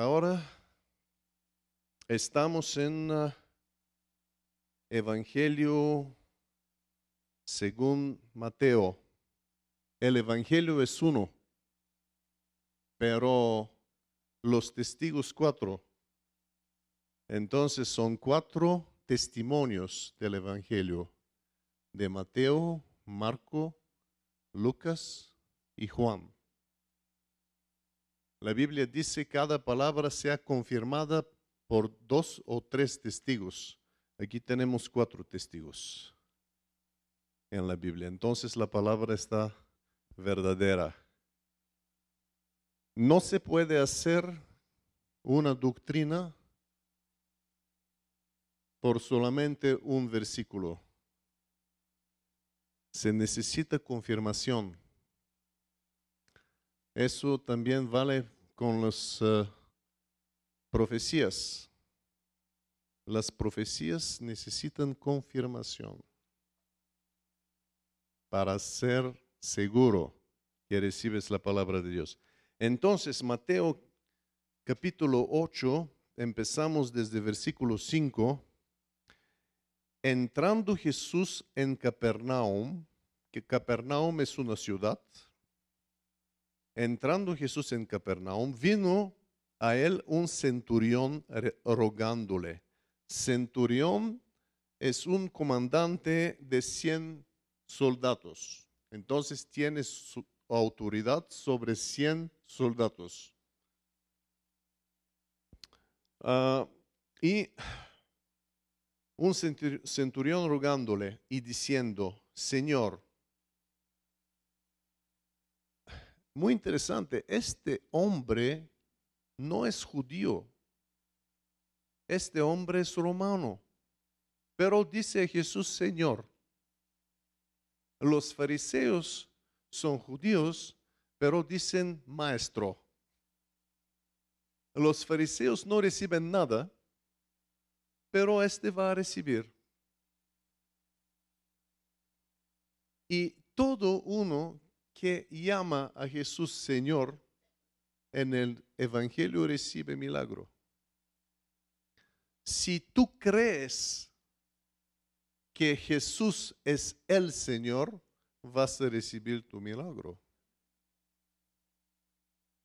Ahora estamos en uh, Evangelio según Mateo. El Evangelio es uno, pero los testigos cuatro. Entonces son cuatro testimonios del Evangelio de Mateo, Marco, Lucas y Juan. La Biblia dice cada palabra sea confirmada por dos o tres testigos. Aquí tenemos cuatro testigos en la Biblia. Entonces la palabra está verdadera. No se puede hacer una doctrina por solamente un versículo. Se necesita confirmación. Eso también vale con las eh, profecías. Las profecías necesitan confirmación para ser seguro que recibes la palabra de Dios. Entonces, Mateo capítulo 8, empezamos desde versículo 5. Entrando Jesús en Capernaum, que Capernaum es una ciudad, entrando Jesús en Capernaum, vino a él un centurión rogándole. Centurión es un comandante de 100 soldados. Entonces tiene su autoridad sobre 100 soldados. Ah, y un centurión rogándole y diciendo, Señor, muy interesante, este hombre no es judío, este hombre es romano, pero dice Jesús Señor. Los fariseos son judíos, pero dicen maestro. Los fariseos no reciben nada, pero este va a recibir. Y todo uno que llama a Jesús Señor en el Evangelio recibe milagro. Si tú crees que Jesús es el Señor, vas a recibir tu milagro.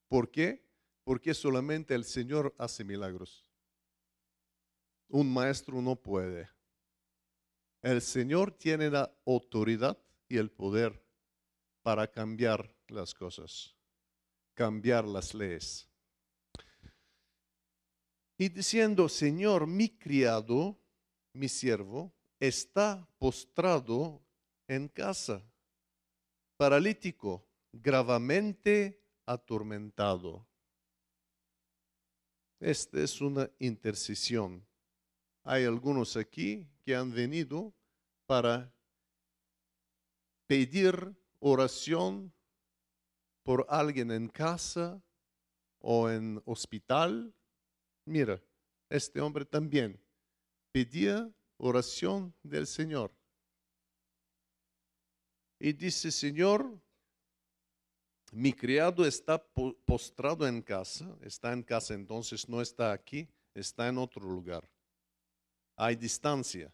¿Por qué? Porque solamente el Señor hace milagros. Un maestro no puede. El Señor tiene la autoridad y el poder para cambiar las cosas, cambiar las leyes. Y diciendo, Señor, mi criado, mi siervo, está postrado en casa, paralítico, gravemente atormentado. Esta es una intercesión. Hay algunos aquí que han venido para pedir oración por alguien en casa o en hospital, mira, este hombre también pedía oración del Señor. Y dice, Señor, mi criado está postrado en casa, está en casa, entonces no está aquí, está en otro lugar. Hay distancia.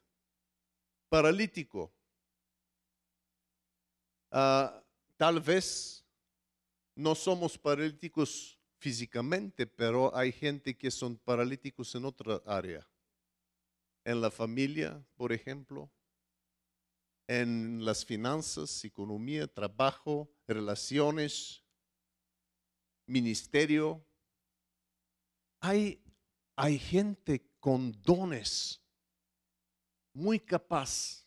Paralítico, Ah, tal vez no somos paralíticos físicamente, pero hay gente que son paralíticos en otra área. En la familia, por ejemplo, en las finanzas, economía, trabajo, relaciones, ministerio. Hay, hay gente con dones muy capaz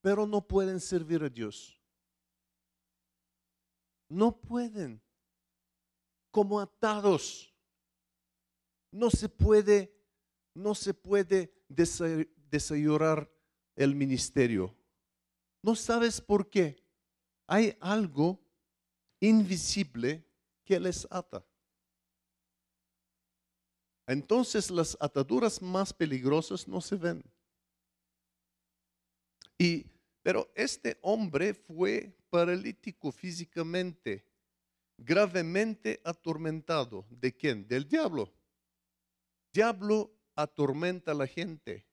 pero no pueden servir a Dios. No pueden, como atados. No se puede, no se puede desayunar el ministerio. No sabes por qué. Hay algo invisible que les ata. Entonces las ataduras más peligrosas no se ven. Y pero este hombre fue paralítico físicamente. gravemente atormentado. ¿De quién? Del diablo. Diablo atormenta a la gente.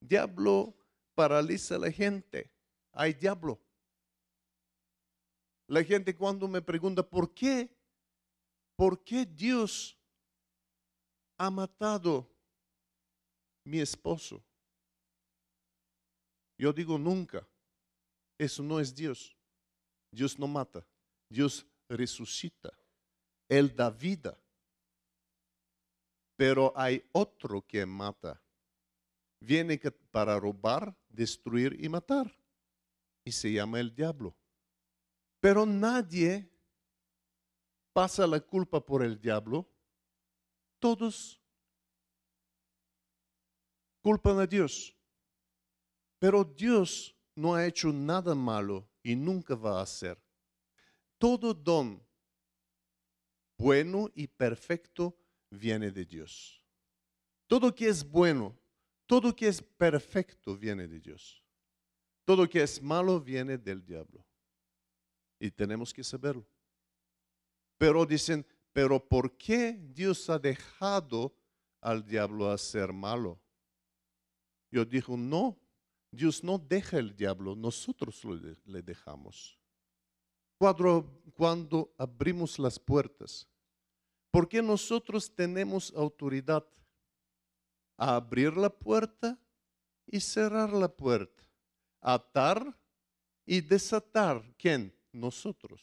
Diablo paraliza a la gente. Hay diablo. La gente cuando me pregunta, ¿por qué? ¿Por qué Dios ha matado mi esposo? Yo digo nunca. Eso no es Dios. Dios no mata. Dios resucita. Él da vida. Pero hay otro que mata. Viene para robar, destruir y matar. Y se llama el diablo. Pero nadie pasa la culpa por el diablo. Todos culpan a Dios. Pero Dios no ha hecho nada malo y nunca va a hacer. Todo don bueno y perfecto viene de Dios. Todo que es bueno, todo que es perfecto viene de Dios. Todo que es malo viene del diablo. Y tenemos que saberlo. Pero dicen, pero ¿por qué Dios ha dejado al diablo hacer malo? Yo digo, no, Dios no deja el diablo, nosotros le dejamos. Cuando, cuando abrimos las puertas, porque nosotros tenemos autoridad a abrir la puerta y cerrar la puerta, atar y desatar. ¿Quién? Nosotros.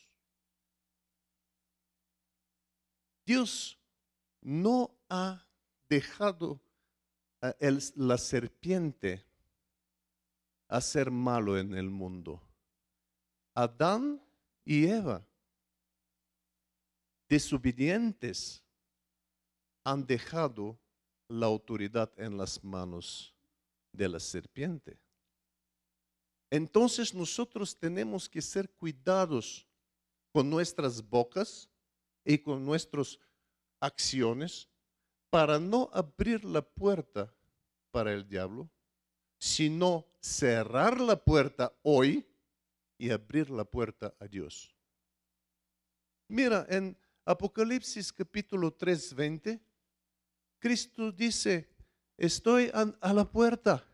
Dios no ha dejado a la serpiente hacer malo en el mundo. Adán y Eva, desobedientes, han dejado la autoridad en las manos de la serpiente. Entonces nosotros tenemos que ser cuidados con nuestras bocas y con nuestras acciones para no abrir la puerta para el diablo, sino cerrar la puerta hoy y abrir la puerta a Dios. Mira, en Apocalipsis capítulo 3, 20, Cristo dice, estoy a, la puerta,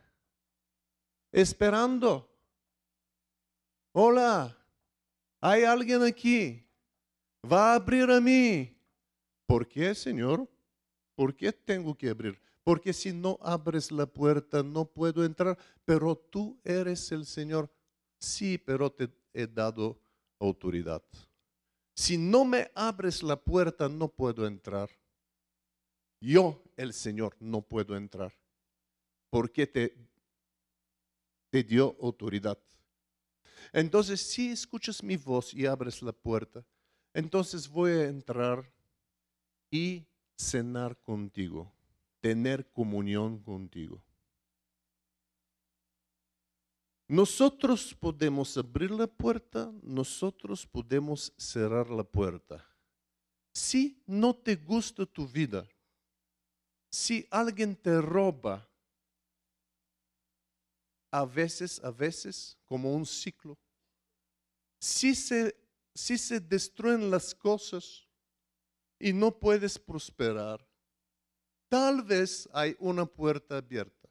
esperando. Hola, hay alguien aquí. Va a abrir a mí. ¿Por qué, Señor? ¿Por qué tengo que abrir? Porque si no abres la puerta no puedo entrar, pero tú eres el Señor. Sí, pero te he dado autoridad. Si no me abres la puerta no puedo entrar. Yo, el Señor, no puedo entrar. Porque te, te dio autoridad. Entonces, si escuchas mi voz y abres la puerta, entonces voy a entrar y cenar contigo, tener comunión contigo. Nosotros podemos abrir la puerta, nosotros podemos cerrar la puerta. Si no te gusta tu vida, si alguien te roba, a veces, a veces, como un ciclo, si se, si se destruyen las cosas, y no puedes prosperar, tal vez hay una puerta abierta.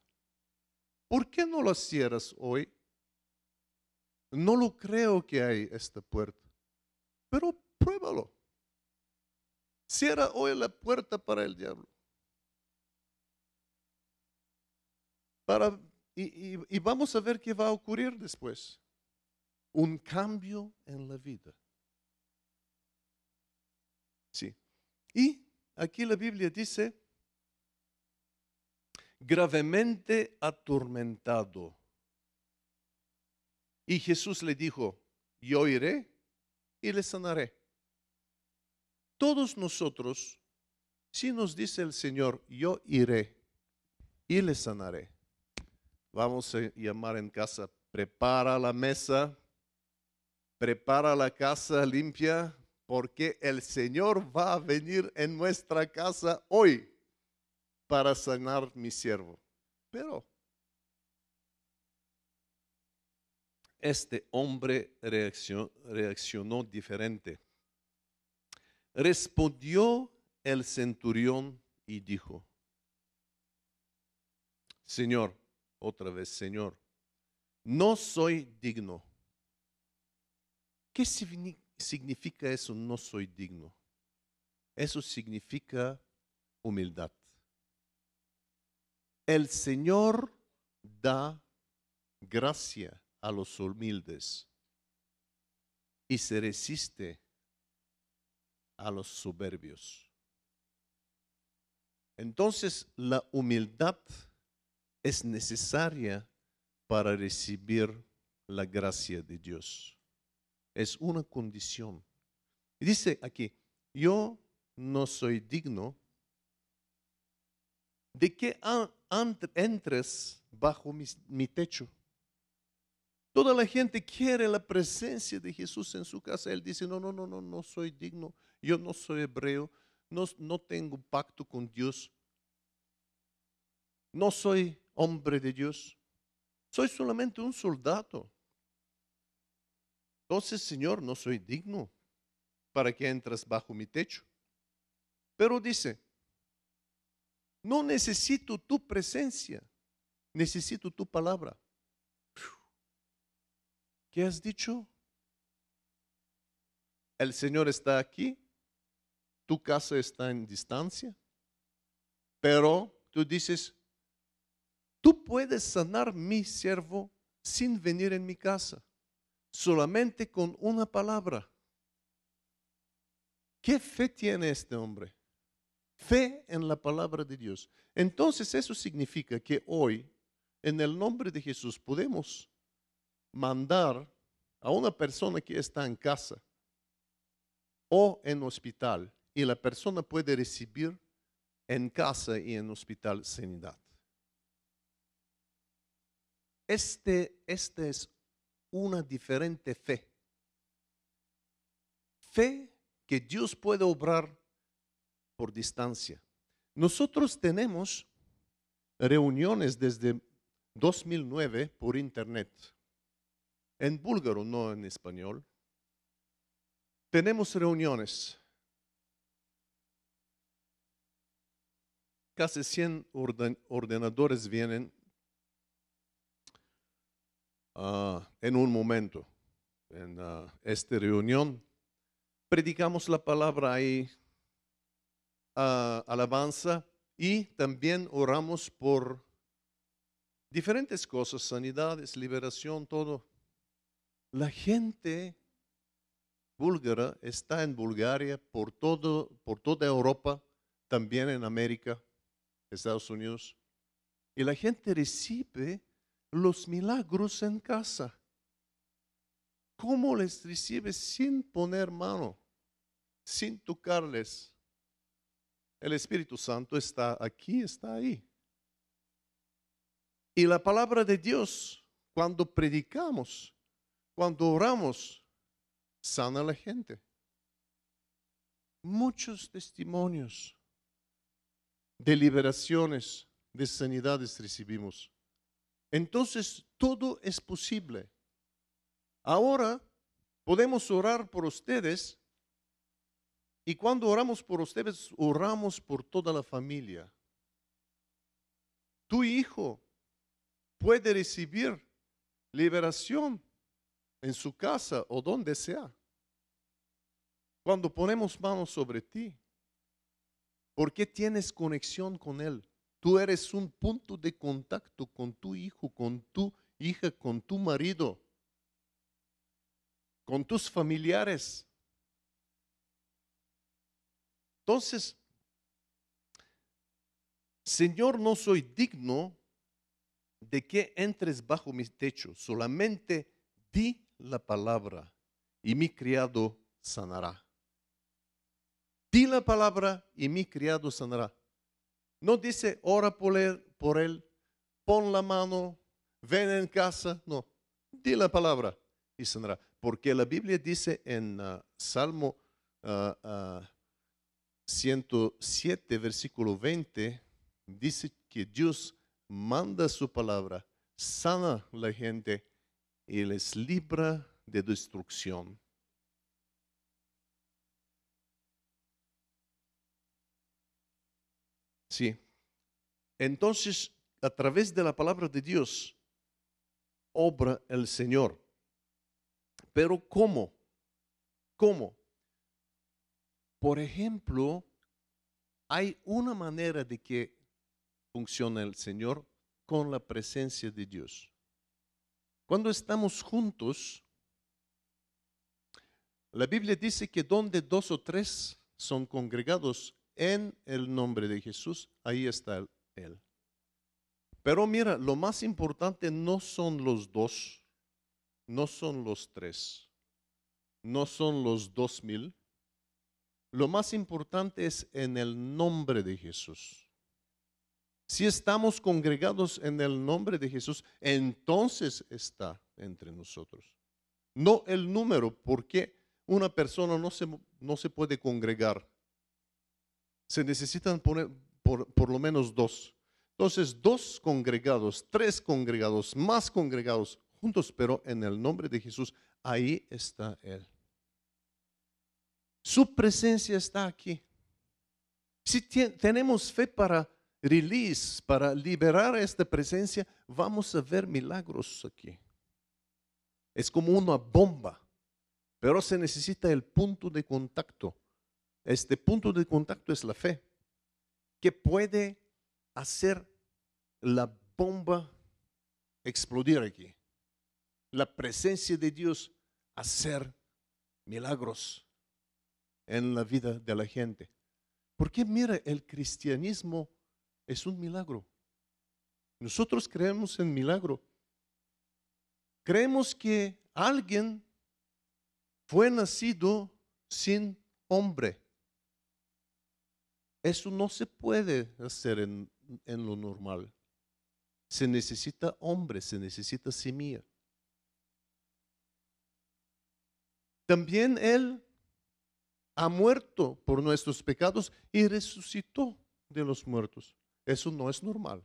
¿Por qué no la cierras hoy? No lo creo que hay esta puerta, pero pruébalo. Cierra hoy la puerta para el diablo. Para, y, y vamos a ver qué va a ocurrir después. Un cambio en la vida. Sí. Y aquí la Biblia dice, gravemente atormentado. Y Jesús le dijo, yo iré y le sanaré. Todos nosotros, si nos dice el Señor, yo iré y le sanaré. Vamos a llamar en casa, prepara la mesa, prepara la casa limpia, porque el Señor va a venir en nuestra casa hoy para sanar mi siervo. Pero este hombre reaccionó, diferente. respondió el centurión y dijo, Señor, otra vez, Señor, no soy digno. ¿Qué significa eso? No soy digno. Eso significa humildad. El Señor da gracia a los humildes y se resiste a los soberbios. Entonces la humildad es necesaria para recibir la gracia de Dios. Es una condición. dice aquí, yo no soy digno de que entres bajo mi, techo. Toda la gente quiere la presencia de Jesús en su casa. Él dice, no, no, no, no, no soy digno. Yo no soy hebreo. No, no tengo pacto con Dios. No soy hombre de Dios. Soy solamente un soldado. Entonces, Señor, no soy digno para que entres bajo mi techo. Pero dice, no necesito tu presencia, necesito tu palabra. ¿Qué has dicho? El Señor está aquí, tu casa está en distancia, pero tú dices, tú puedes sanar mi siervo sin venir en mi casa, solamente con una palabra. ¿Qué fe tiene este hombre? Fe en la palabra de Dios. Entonces eso significa que hoy, en el nombre de Jesús, podemos mandar a una persona que está en casa o en hospital y la persona puede recibir en casa y en hospital sanidad. Este, este es una diferente fe. Fe que Dios puede obrar por distancia. Nosotros tenemos reuniones desde 2009 por internet en búlgaro, no en español. Tenemos reuniones. Casi 100 ordenadores vienen ah, en un momento en ah, esta reunión. Predicamos la palabra ahí, uh, alabanza, y también oramos por diferentes cosas, sanidades, liberación, todo. La gente búlgara está en Bulgaria, por, todo, por toda Europa, también en América, Estados Unidos. Y la gente recibe los milagros en casa. ¿Cómo les recibe sin poner mano, sin tocarles? El Espíritu Santo está aquí, está ahí. Y la palabra de Dios, cuando predicamos, cuando oramos, sana la gente. Muchos testimonios de liberaciones, de sanidades recibimos. Entonces, todo es posible. Ahora podemos orar por ustedes y cuando oramos por ustedes, oramos por toda la familia. Tu hijo puede recibir liberación en su casa o donde sea. Cuando ponemos manos sobre ti, porque tienes conexión con Él. Tú eres un punto de contacto con tu hijo, con tu hija, con tu marido, con tus familiares. Entonces, Señor, no soy digno de que entres bajo mi techo, solamente di la palabra y mi criado sanará. Di la palabra y mi criado sanará. No dice, ora por él, por él, pon la mano, ven en casa. No, di la palabra y sanará. Porque la Biblia dice en uh, Salmo 107, uh, 107, versículo 20, dice que Dios manda su palabra, sana la gente y les libra de destrucción. Sí. Entonces, a través de la palabra de Dios, obra el Señor. Pero ¿cómo? ¿Cómo? Por ejemplo, hay una manera de que funciona el Señor con la presencia de Dios. Cuando estamos juntos, la Biblia dice que donde dos o tres son congregados en el nombre de Jesús, ahí está Él. Pero mira, lo más importante no son los dos, no son los tres, no son los dos mil. Lo más importante es en el nombre de Jesús. Si estamos congregados en el nombre de Jesús, entonces está entre nosotros. No el número, porque una persona no se, no se puede congregar. Se necesitan poner por, por lo menos dos. Entonces, dos congregados, tres congregados, más congregados juntos, pero en el nombre de Jesús, ahí está Él. Su presencia está aquí. Si tenemos fe para release, para liberar esta presencia, vamos a ver milagros aquí. Es como una bomba, pero se necesita el punto de contacto. Este punto de contacto es la fe, que puede hacer la bomba explodir aquí. La presencia de Dios hacer milagros en la vida de la gente. Porque mira, el cristianismo es un milagro. Nosotros creemos en milagro. Creemos que alguien fue nacido sin hombre. Eso no se puede hacer en, en lo normal. Se necesita hombre, se necesita semilla. También Él ha muerto por nuestros pecados y resucitó de los muertos. Eso no es normal.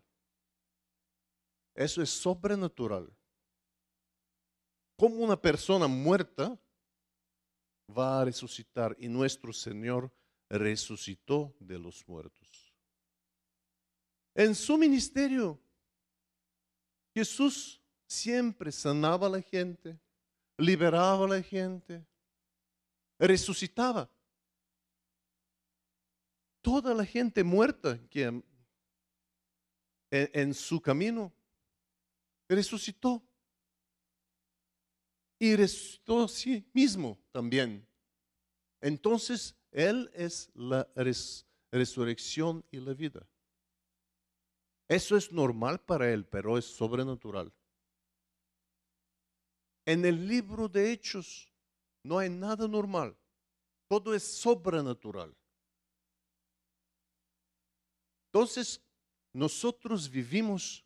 Eso es sobrenatural. Como una persona muerta va a resucitar y nuestro Señor resucitó de los muertos. En su ministerio, Jesús siempre sanaba a la gente, liberaba a la gente, resucitaba. Toda la gente muerta que en, su camino, resucitó. Y resucitó sí mismo también. Entonces, Él es la resurrección y la vida. Eso es normal para Él, pero es sobrenatural. En el libro de Hechos no hay nada normal. Todo es sobrenatural. Entonces, nosotros vivimos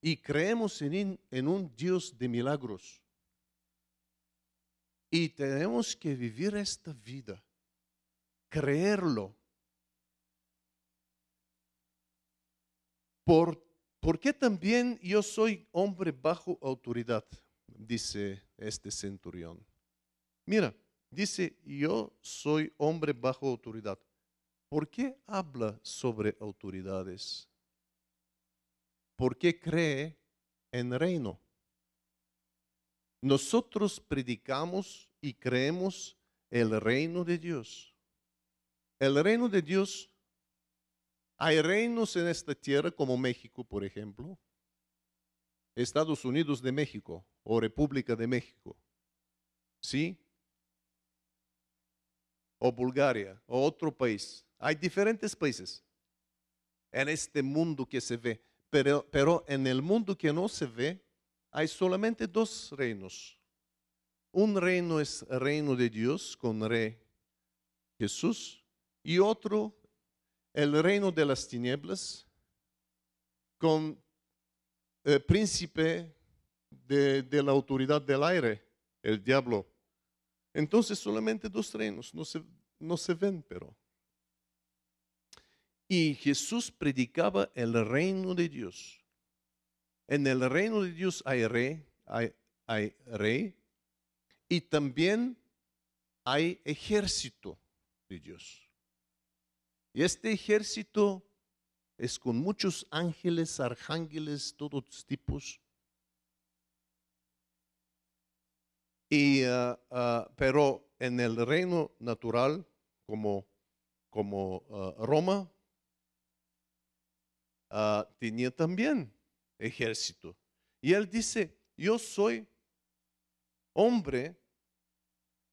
y creemos en, un Dios de milagros. Y tenemos que vivir esta vida, creerlo. Por, qué también yo soy hombre bajo autoridad, dice este centurión. Mira, dice, yo soy hombre bajo autoridad. ¿Por qué habla sobre autoridades? porque cree en reino. Nosotros predicamos y creemos el reino de Dios. El reino de Dios, hay reinos en esta tierra como México, por ejemplo, Estados Unidos de México o República de México, ¿sí? O Bulgaria o otro país. Hay diferentes países en este mundo que se ve. Pero, en el mundo que no se ve, hay solamente dos reinos. Un reino es el reino de Dios con rey Jesús y otro el reino de las tinieblas con el príncipe de, la autoridad del aire, el diablo. Entonces solamente dos reinos, no se, no se ven, pero y Jesús predicaba el reino de Dios. En el reino de Dios hay rey, hay, rey y también hay ejército de Dios. Y este ejército es con muchos ángeles, arcángeles, todos tipos. Y, ah, ah, pero en el reino natural, como, como ah, Roma, ah, tenía también ejército. Y él dice, yo soy hombre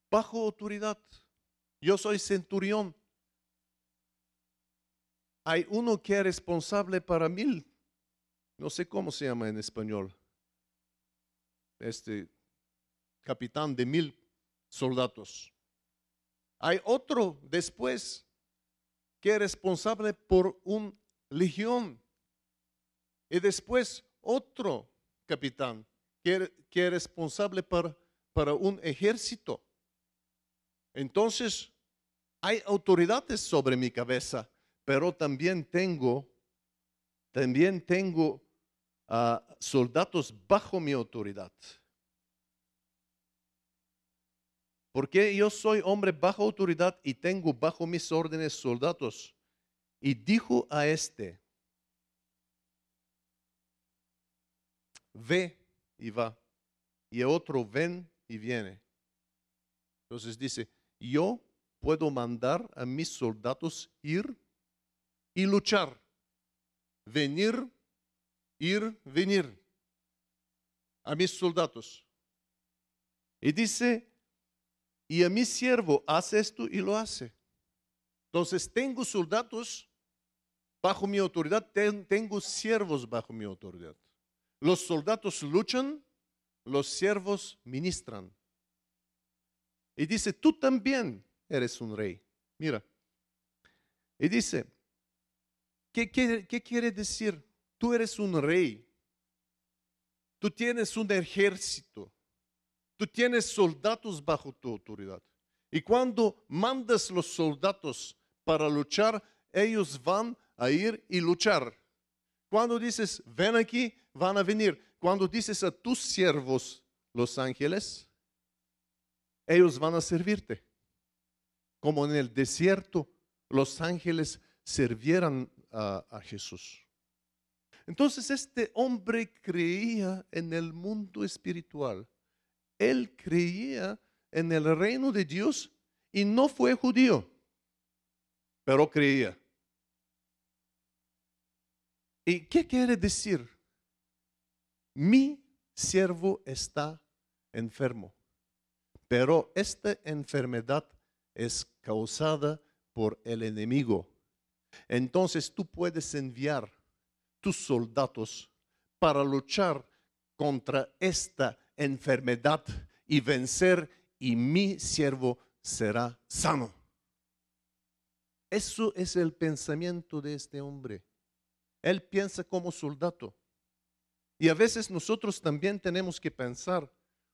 bajo autoridad. Yo soy centurión. Hay uno que es responsable para mil. No sé cómo se llama en español. Este capitán de mil soldados. Hay otro después que es responsable por un legión. Y después otro capitán que, es responsable para, para un ejército. Entonces, hay autoridades sobre mi cabeza, pero también tengo, también tengo ah, soldados bajo mi autoridad. Porque yo soy hombre bajo autoridad y tengo bajo mis órdenes soldados. Y dijo a este, ve y va. Y otro, ven y viene. Entonces dice, yo puedo mandar a mis soldados ir y luchar. Venir, ir, venir. A mis soldados. Y dice, y a mi siervo hace esto y lo hace. Entonces tengo soldados bajo mi autoridad, tengo siervos bajo mi autoridad. Los soldados luchan, los siervos ministran. Y dice, tú también eres un rey. Mira. Y dice, ¿qué, quiere decir? Tú eres un rey. Tú tienes un ejército. Tú tienes soldados bajo tu autoridad. Y cuando mandas los soldados para luchar, ellos van a ir y luchar. Cuando dices, ven aquí, van a venir. Cuando dices a tus siervos, los ángeles, ellos van a servirte. Como en el desierto, los ángeles sirvieran a, a Jesús. Entonces este hombre creía en el mundo espiritual él creía en el reino de Dios y no fue judío, pero creía. ¿Y qué quiere decir? Mi siervo está enfermo, pero esta enfermedad es causada por el enemigo. Entonces tú puedes enviar tus soldados para luchar contra esta enfermedad y vencer y mi siervo será sano. Eso es el pensamiento de este hombre. Él piensa como soldado. Y a veces nosotros también tenemos que pensar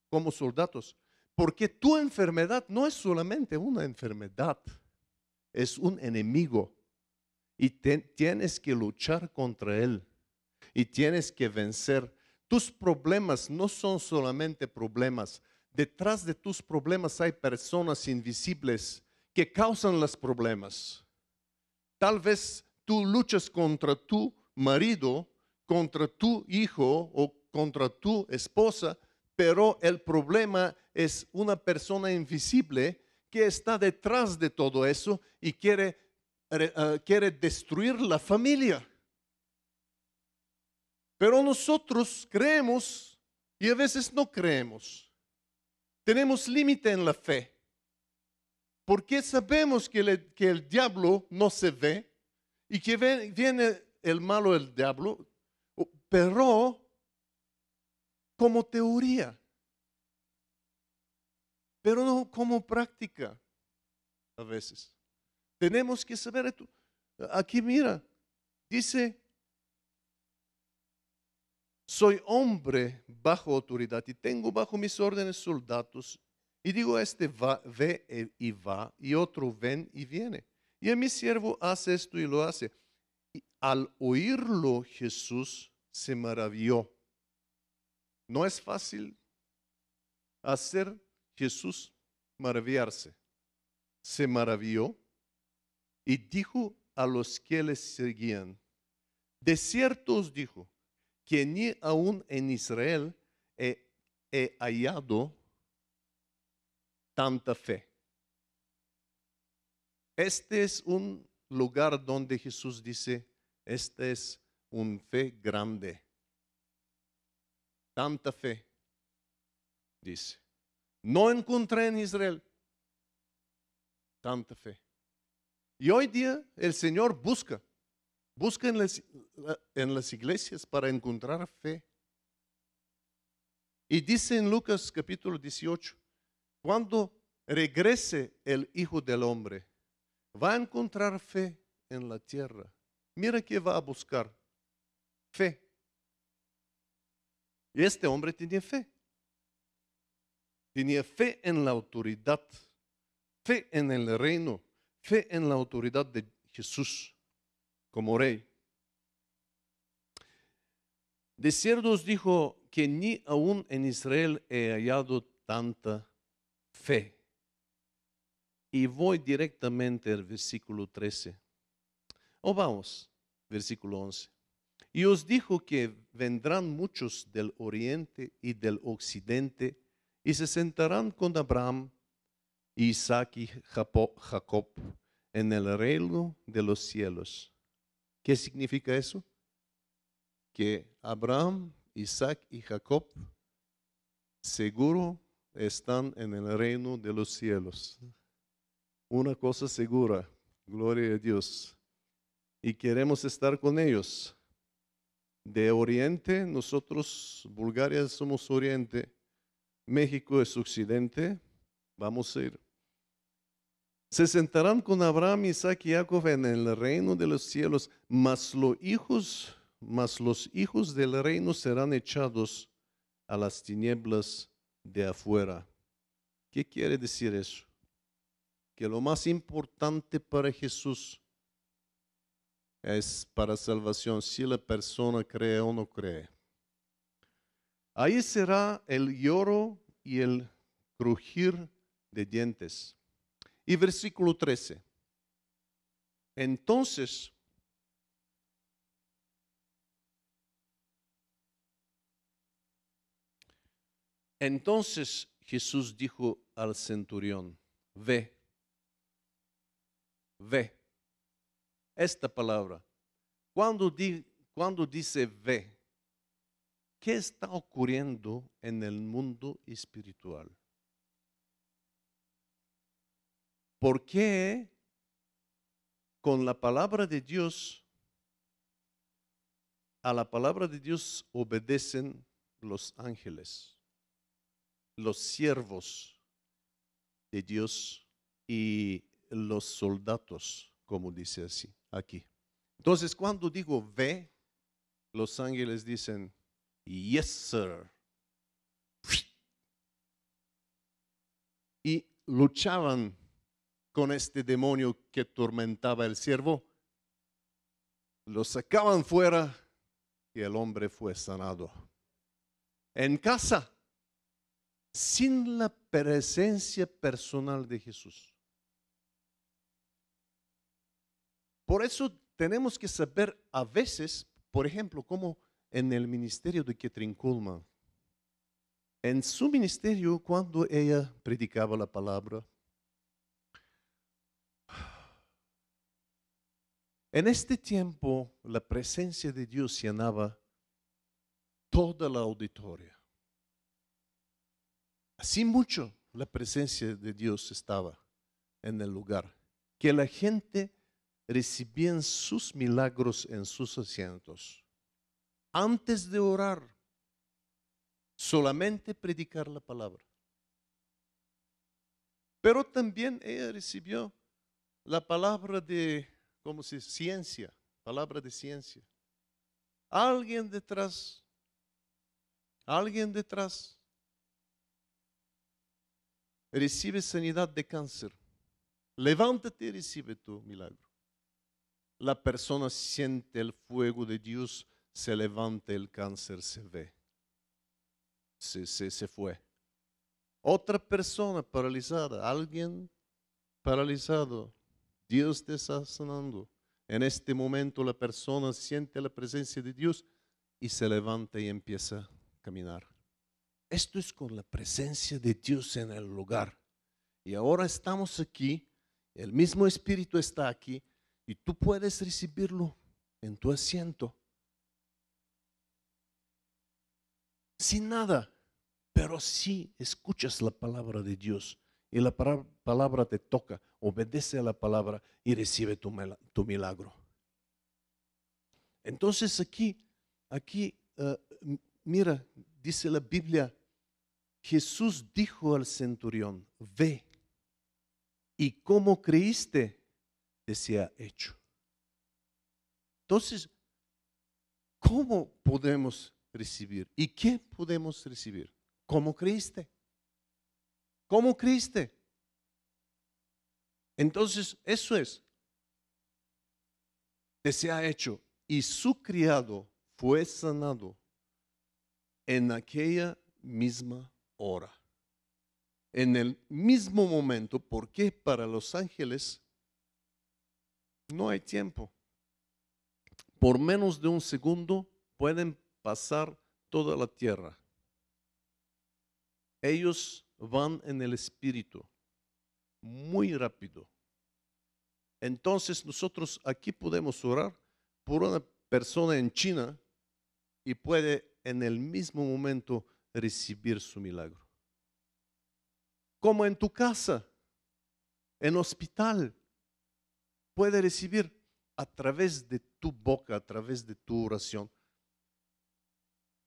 como soldados, porque tu enfermedad no es solamente una enfermedad, es un enemigo. Y tienes que luchar contra él. Y tienes que vencer tus problemas no son solamente problemas. Detrás de tus problemas hay personas invisibles que causan los problemas. Tal vez tú luchas contra tu marido, contra tu hijo o contra tu esposa, pero el problema es una persona invisible que está detrás de todo eso y quiere, uh, quiere destruir la familia. Pero nosotros creemos y a veces no creemos. Tenemos límite en la fe. Porque sabemos que, el diablo no se ve y que viene el malo del diablo, pero como teoría, pero no como práctica a veces. Tenemos que saber esto. Aquí mira, dice soy hombre bajo autoridad y tengo bajo mis órdenes soldados. Y digo, este va, ve y va, y otro ven y viene. Y a mi siervo hace esto y lo hace. Y al oírlo Jesús se maravilló. No es fácil hacer Jesús maravillarse. Se maravilló y dijo a los que le seguían, De cierto os dijo que ni aún en Israel he, he hallado tanta fe. Este es un lugar donde Jesús dice, este es un fe grande. Tanta fe, dice. No encontré en Israel tanta fe. Y hoy día el Señor busca, busca en las, iglesias para encontrar fe. Y dice en Lucas capítulo 18, cuando regrese el Hijo del Hombre, va a encontrar fe en la tierra. Mira que va a buscar fe. Y este hombre tenía fe. Tenía fe en la autoridad, fe en el reino, fe en la autoridad de Jesús como rey. De cierto os dijo que ni aún en Israel he hallado tanta fe. Y voy directamente al versículo 13. O vamos, versículo 11. Y os dijo que vendrán muchos del oriente y del occidente y se sentarán con Abraham, Isaac y Jacob en el reino de los cielos. ¿Qué significa eso? Que Abraham, Isaac y Jacob seguro están en el reino de los cielos. Una cosa segura, gloria a Dios. Y queremos estar con ellos. De Oriente, nosotros, Bulgaria, somos Oriente, México es Occidente, vamos a ir. Se sentarán con Abraham, Isaac y Jacob en el reino de los cielos, mas los hijos, mas los hijos del reino serán echados a las tinieblas de afuera. ¿Qué quiere decir eso? Que lo más importante para Jesús es para salvación, si la persona cree o no cree. Ahí será el lloro y el crujir de dientes. Y versículo 13. Entonces, entonces Jesús dijo al centurión, ve, ve esta palabra. Cuando, di, cuando dice ve, ¿qué está ocurriendo en el mundo espiritual? ¿Por qué con la palabra de Dios, a la palabra de Dios obedecen los ángeles, los siervos de Dios y los soldados, como dice así? Aquí. Entonces, cuando digo ve, los ángeles dicen, yes, sir. Y luchaban con este demonio que tormentaba el siervo. Lo sacaban fuera y el hombre fue sanado. En casa, sin la presencia personal de Jesús. Por eso tenemos que saber a veces, por ejemplo, como en el ministerio de Ketrin Kuhlman, en su ministerio, cuando ella predicaba la palabra, en este tiempo la presencia de Dios llenaba toda la auditoria. Así mucho la presencia de Dios estaba en el lugar, que la gente recibían sus milagros en sus asientos. Antes de orar, solamente predicar la palabra. Pero también ella recibió la palabra de, como se ciencia, palabra de ciencia. Alguien detrás, alguien detrás recibe sanidad de cáncer. Levántate y recibe tu milagro la persona siente el fuego de Dios, se levanta el cáncer, se ve. Se, se, fue. Otra persona paralizada, alguien paralizado, Dios te está sanando. En este momento la persona siente la presencia de Dios y se levanta y empieza a caminar. Esto es con la presencia de Dios en el lugar. Y ahora estamos aquí, el mismo Espíritu está aquí y tú puedes recibirlo en tu asiento. Sin nada, pero si escuchas la palabra de Dios y la palabra te toca, obedece a la palabra y recibe tu, milagro. Entonces aquí, aquí, eh, mira, dice la Biblia, Jesús dijo al centurión, ve, y como creíste, sea hecho. Entonces, ¿cómo podemos recibir? ¿Y qué podemos recibir? ¿Cómo creíste? ¿Cómo creíste? Entonces, eso es. Te sea hecho. Y su criado fue sanado en aquella misma hora. En el mismo momento, porque para los ángeles no hay tiempo. Por menos de un segundo pueden pasar toda la tierra. Ellos van en el espíritu muy rápido. Entonces nosotros aquí podemos orar por una persona en China y puede en el mismo momento recibir su milagro. Como en tu casa, en hospital, puede recibir a través de tu boca, a través de tu oración,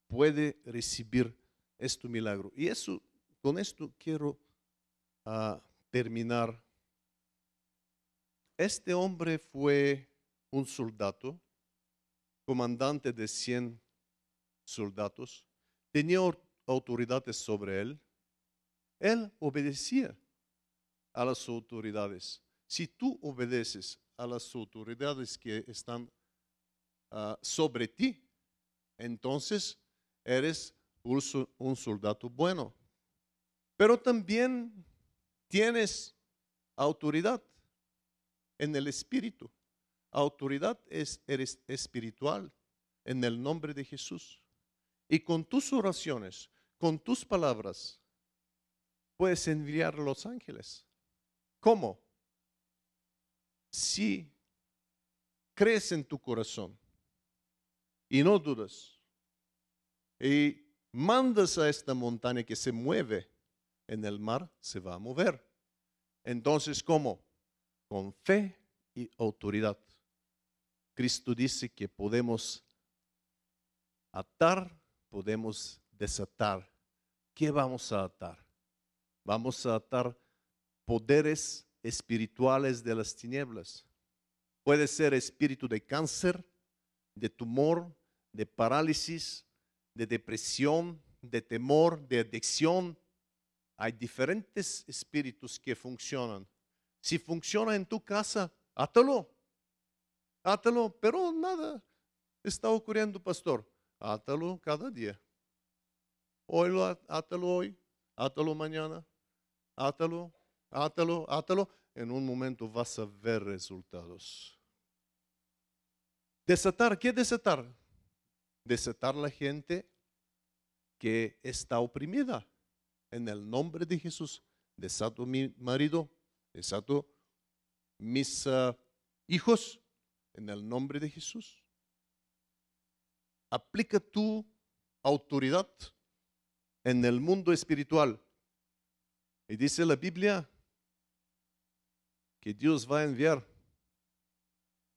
puede recibir este milagro. Y eso, con esto quiero ah, terminar. Este hombre fue un soldado, comandante de 100 soldados, tenía autoridades sobre él. Él obedecía a las autoridades. Si tú obedeces a las autoridades que están ah, sobre ti, entonces eres un soldado bueno. Pero también tienes autoridad en el espíritu. Autoridad es espiritual en el nombre de Jesús. Y con tus oraciones, con tus palabras, puedes enviar a los ángeles. ¿Cómo? Si crees en tu corazón y no dudas y mandas a esta montaña que se mueve en el mar, se va a mover. Entonces, ¿cómo? Con fe y autoridad. Cristo dice que podemos atar podemos desatar. ¿Qué vamos a atar? Vamos a atar poderes espirituales de las tinieblas. Puede ser espíritu de cáncer, de tumor, de parálisis, de depresión, de temor, de adicción. Hay diferentes espíritus que funcionan. Si funciona en tu casa, átalo. Átalo, pero nada está ocurriendo, pastor. Átalo cada día. Hoy lo átalo hoy, átalo mañana, átalo, átalo, átalo. En un momento vas a ver resultados. Desatar, ¿qué desatar? Desatar la gente que está oprimida. En el nombre de Jesús, desato mi marido, desato mis ah, hijos, en el nombre de Jesús aplica tu autoridad en el mundo espiritual. Y dice la Biblia que Dios va a enviar,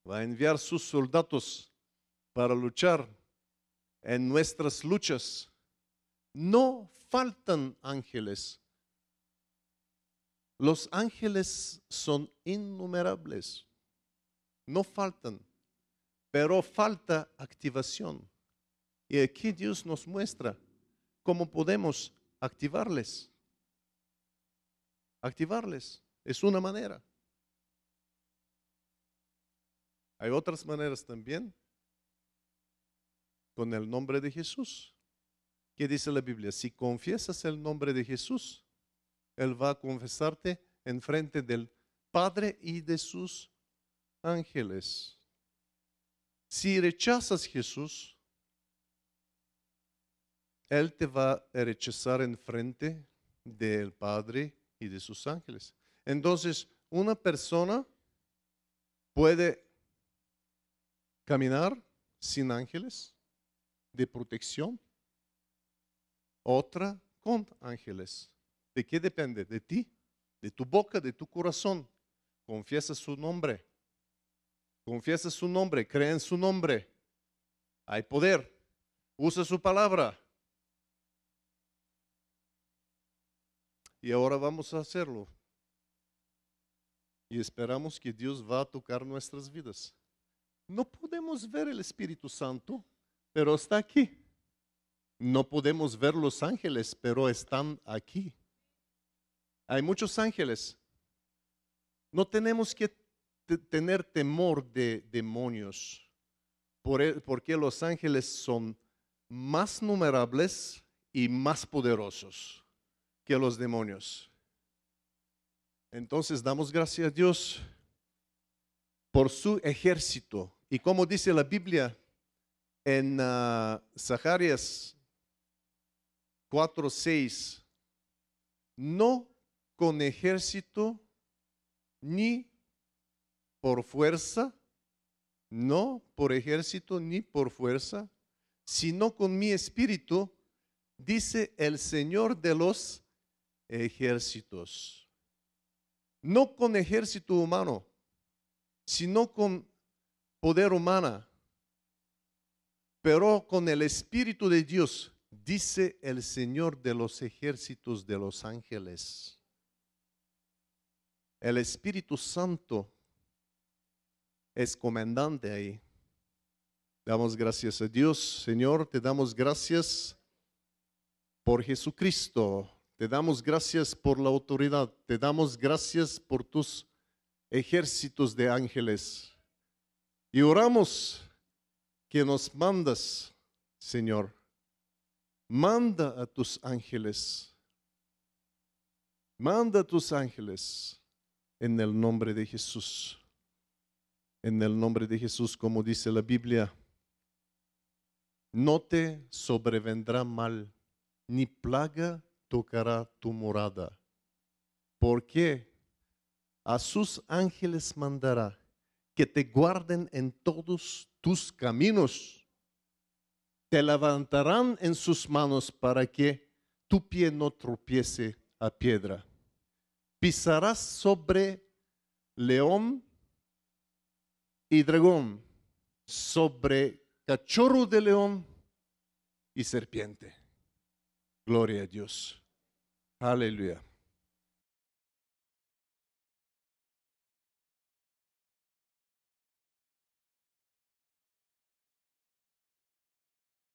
va a enviar sus soldados para luchar en nuestras luchas. No faltan ángeles. Los ángeles son innumerables. No faltan, pero falta activación. Y aquí Dios nos muestra cómo podemos activarles. Activarles es una manera. Hay otras maneras también con el nombre de Jesús. ¿Qué dice la Biblia? Si confiesas el nombre de Jesús, Él va a confesarte en frente del Padre y de sus ángeles. Si rechazas Jesús, Él te va a rechazar en frente del Padre y de sus ángeles. Entonces, una persona puede caminar sin ángeles de protección, otra con ángeles. ¿De qué depende? De ti, de tu boca, de tu corazón. Confiesa su nombre. Confiesa su nombre, cree en su nombre. Hay poder. Usa su palabra. Y ahora vamos a hacerlo. Y esperamos que Dios va a tocar nuestras vidas. No podemos ver el Espíritu Santo, pero está aquí. No podemos ver los ángeles, pero están aquí. Hay muchos ángeles. No tenemos que tener temor de demonios, e, porque los ángeles son más numerables y más poderosos que los demonios. Entonces damos gracias a Dios por su ejército. Y como dice la Biblia en uh, Zacarías 4:6, no con ejército ni por fuerza, no por ejército ni por fuerza, sino con mi espíritu, dice el Señor de los ejércitos. No con ejército humano, sino con poder humana, pero con el Espíritu de Dios, dice el Señor de los ejércitos de los ángeles. El Espíritu Santo es comandante ahí. Damos gracias a Dios, Señor, te damos gracias por Jesucristo, te damos gracias por la autoridad, te damos gracias por tus ejércitos de ángeles. Y oramos que nos mandas, Señor. Manda a tus ángeles. Manda a tus ángeles en el nombre de Jesús. En el nombre de Jesús, como dice la Biblia, no te sobrevendrá mal, ni plaga tocará tu morada. ¿Por qué? A sus ángeles mandará que te guarden en todos tus caminos. Te levantarán en sus manos para que tu pie no tropiece a piedra. Pisarás sobre león y dragón, sobre cachorro de león y serpiente. Gloria a Dios. Aleluya.